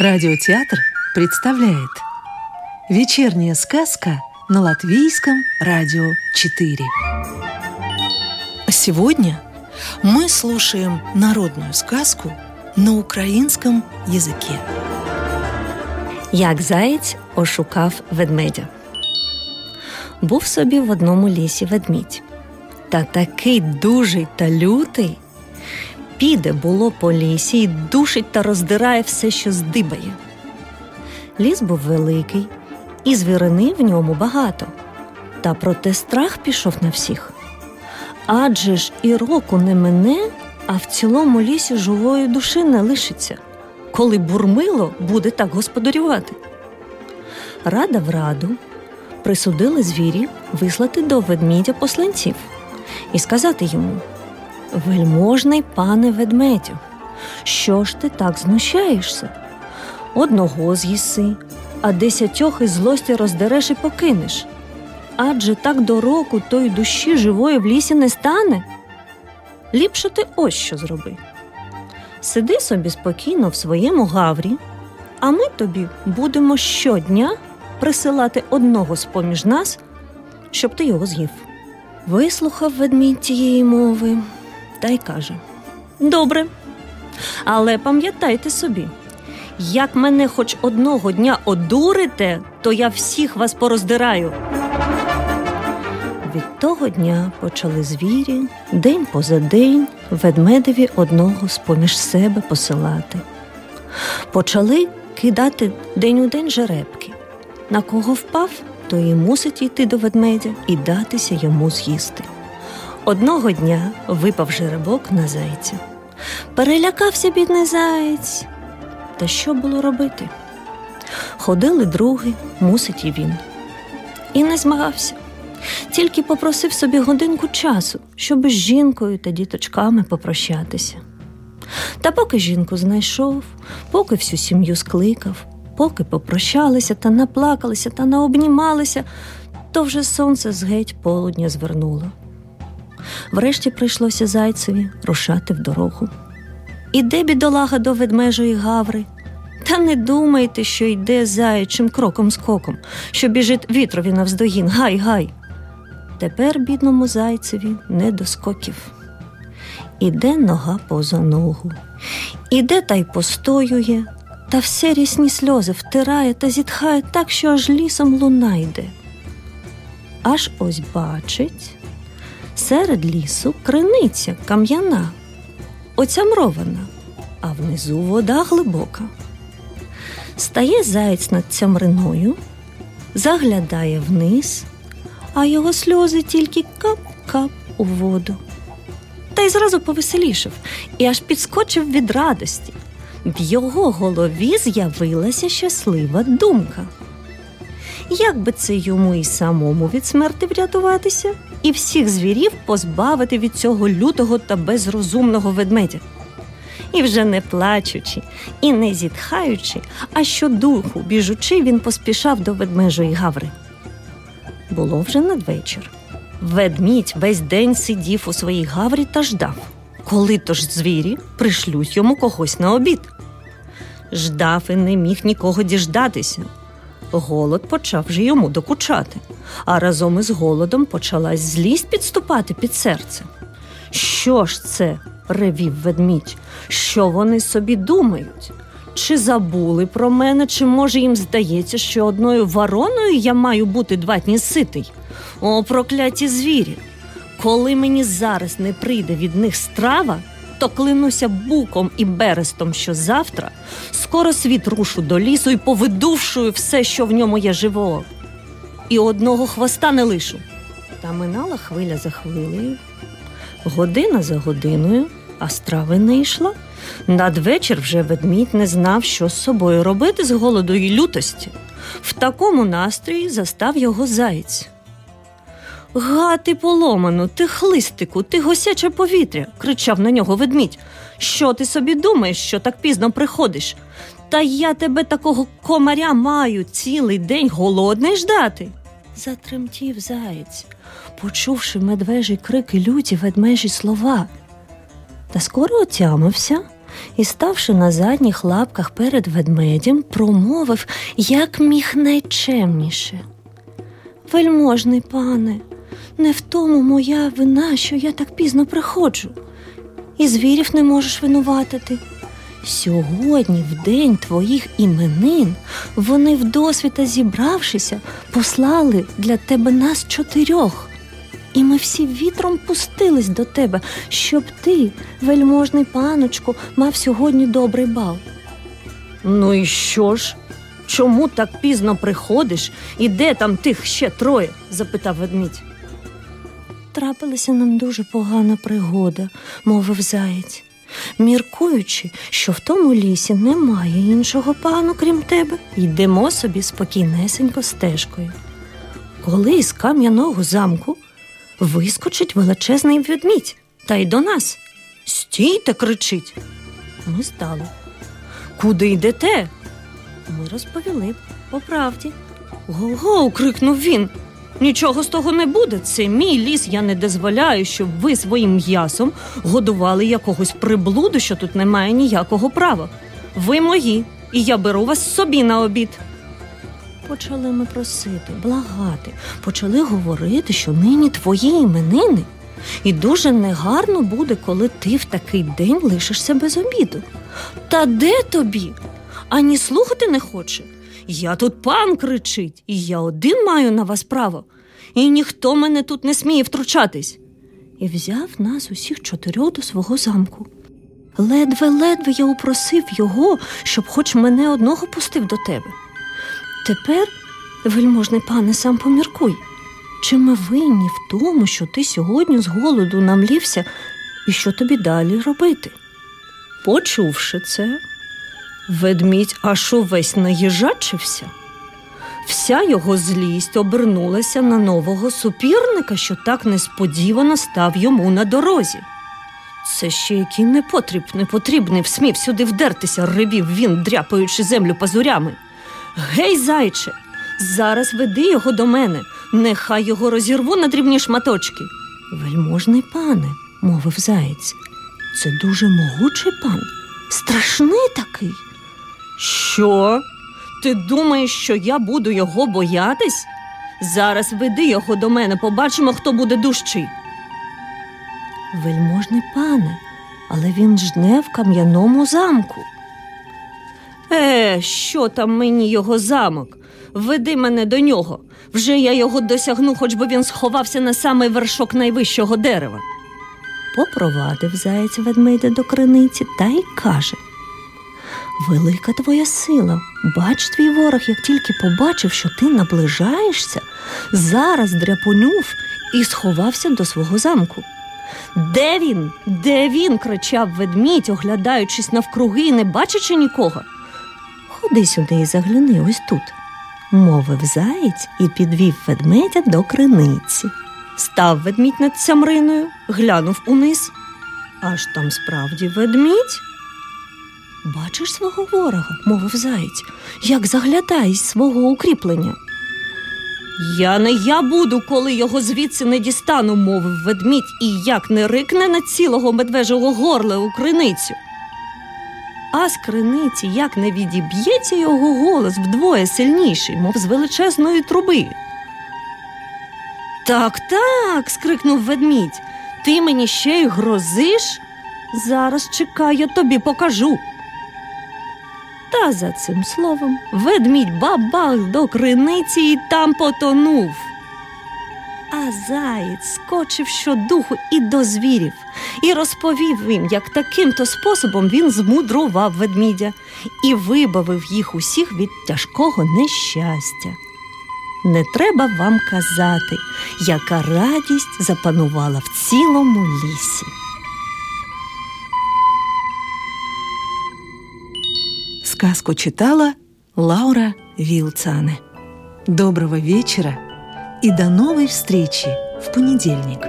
Радиотеатр представляет Вечерняя сказка на Латвийском радио 4 Сегодня мы слушаем народную сказку на украинском языке Як заєць ошукав ведмедя. Був собі в одному лісі ведмідь. Та такий дужий та лютий, піде було по лісі і душить та роздирає все, що здибає. Ліс був великий, і звірини в ньому багато. Та проте страх пішов на всіх. Адже ж і року не мине, а в цілому лісі живої душі не лишиться, коли бурмило буде так господарювати. Рада в раду присудили звірів вислати до ведмідя посланців і сказати йому Вельможний пане ведмедю, що ж ти так знущаєшся? Одного з'їси, а десятьох із злості роздереш і покинеш. Адже так до року тої душі живої в лісі не стане. Ліпше ти ось що зроби. Сиди собі спокійно в своєму гаврі, а ми тобі будемо щодня присилати одного з поміж нас, щоб ти його з'їв. Вислухав ведмідь тієї мови та й каже: Добре, але пам'ятайте собі, як мене хоч одного дня одурите, то я всіх вас пороздираю. Від того дня почали звірі день поза день ведмедеві одного з поміж себе посилати. Почали кидати день у день жеребки. На кого впав, то і мусить йти до ведмедя і датися йому з'їсти. Одного дня випав жеребок на зайця. Перелякався бідний заєць. Та що було робити? Ходили други, мусить і він. І не змагався. Тільки попросив собі годинку часу, щоб з жінкою та діточками попрощатися. Та поки жінку знайшов, поки всю сім'ю скликав, поки попрощалися та наплакалися та наобнімалися, то вже сонце з геть полудня звернуло. Врешті прийшлося зайцеві рушати в дорогу. Іде бідолага до ведмежої гаври. Та не думайте, що йде заячим кроком скоком, що біжить вітрові навздогін, гай, гай. Тепер бідному зайцеві не до скоків. Іде нога поза ногу, іде та й постоює, та все рясні сльози втирає та зітхає так, що аж лісом луна йде. Аж ось бачить серед лісу криниця кам'яна, оцямрована, а внизу вода глибока. Стає заєць над цямриною, заглядає вниз, а його сльози тільки кап-кап у воду. Та й зразу повеселішав і аж підскочив від радості. В його голові з'явилася щаслива думка. Як би це йому і самому від смерти врятуватися, і всіх звірів позбавити від цього лютого та безрозумного ведмедя? І вже не плачучи, і не зітхаючи, а щодуху біжучи, він поспішав до ведмежої гаври. Було вже надвечір. Ведмідь весь день сидів у своїй гаврі та ждав, коли то ж звірі пришлють йому когось на обід. Ждав і не міг нікого діждатися. Голод почав вже йому докучати, а разом із голодом почалась злість підступати під серце. Що ж це? ревів ведмідь, що вони собі думають? Чи забули про мене, чи може їм здається, що одною вороною я маю бути два дні ситий? О, прокляті звірі! Коли мені зараз не прийде від них страва, то клянуся буком і берестом, що завтра скоро світ рушу до лісу і повидувшую все, що в ньому є живого. І одного хвоста не лишу. Та минала хвиля за хвилею, година за годиною, а страви не йшла. Надвечір вже ведмідь не знав, що з собою робити з голоду і лютості. В такому настрої застав його заєць. Га, ти поломану, ти хлистику, ти госяче повітря, кричав на нього ведмідь. Що ти собі думаєш, що так пізно приходиш? Та я тебе такого комаря маю цілий день голодний ждати. Затремтів заєць, почувши медвежі крики люті ведмежі слова. Та скоро отямився і, ставши на задніх лапках перед ведмедем, промовив як міг найчемніше. Вельможний пане, не в тому моя вина, що я так пізно приходжу, і звірів не можеш винуватити. Сьогодні, в день твоїх іменин, вони вдосвіта зібравшися, послали для тебе нас чотирьох. І ми всі вітром пустились до тебе, щоб ти, вельможний паночку, мав сьогодні добрий бал. Ну і що ж? Чому так пізно приходиш і де там тих ще троє? запитав ведмідь. Трапилася нам дуже погана пригода, мовив заєць. Міркуючи, що в тому лісі немає іншого пану, крім тебе, йдемо собі спокійнесенько стежкою. Коли із кам'яного замку вискочить величезний ведмідь та й до нас. Стійте, кричить. Ми стали. Куди йдете? Ми розповіли по правді. Го-го, крикнув він. Нічого з того не буде. Це мій ліс. Я не дозволяю, щоб ви своїм м'ясом годували якогось приблуду, що тут немає ніякого права. Ви мої, і я беру вас собі на обід. Почали ми просити, благати, почали говорити, що нині твої іменини, і дуже негарно буде, коли ти в такий день лишишся без обіду. Та де тобі? Ані слухати не хоче. Я тут пан кричить, і я один маю на вас право, і ніхто мене тут не сміє втручатись. І взяв нас усіх чотирьох до свого замку. Ледве-ледве я упросив його, щоб хоч мене одного пустив до тебе. Тепер, вельможний пане, сам поміркуй, чи ми винні в тому, що ти сьогодні з голоду намлівся, і що тобі далі робити? Почувши це, ведмідь аж увесь наїжачився. Вся його злість обернулася на нового супірника, що так несподівано став йому на дорозі. Це ще який непотріб, непотрібний всмів сюди вдертися, ревів він, дряпаючи землю пазурями. Гей, зайче, зараз веди його до мене, нехай його розірву на дрібні шматочки. Вельможний пане, мовив заєць, це дуже могучий пан, страшний такий. Що? Ти думаєш, що я буду його боятись? Зараз веди його до мене, побачимо, хто буде дужчий. Вельможний пане, але він жне в кам'яному замку. Е, що там мені його замок? Веди мене до нього. Вже я його досягну, хоч би він сховався на самий вершок найвищого дерева. Попровадив заєць ведмедя до криниці та й каже Велика твоя сила, бач твій ворог, як тільки побачив, що ти наближаєшся, зараз дряпонув і сховався до свого замку. Де він? Де він? кричав ведмідь, оглядаючись навкруги і не бачачи нікого. Ходи сюди і загляни ось тут, мовив заєць і підвів ведмедя до криниці. Став ведмідь над цямриною, глянув униз. Аж там справді ведмідь. Бачиш свого ворога, мовив заєць, як заглядає з свого укріплення. Я не я буду, коли його звідси не дістану, мовив ведмідь, і як не рикне на цілого медвежого горла у криницю. А з криниці як не відіб'ється його голос вдвоє сильніший, мов з величезної труби. Так, так. скрикнув ведмідь. Ти мені ще й грозиш? Зараз чекай, я тобі покажу. Та за цим словом ведмідь бабах до криниці і там потонув. А заєць скочив щодуху і до звірів, і розповів їм, як таким то способом він змудрував ведмідя і вибавив їх усіх від тяжкого нещастя. Не треба вам казати, яка радість запанувала в цілому лісі. Сказку читала Лаура Вилцане. Доброго вечера и до новой встречи в понедельник.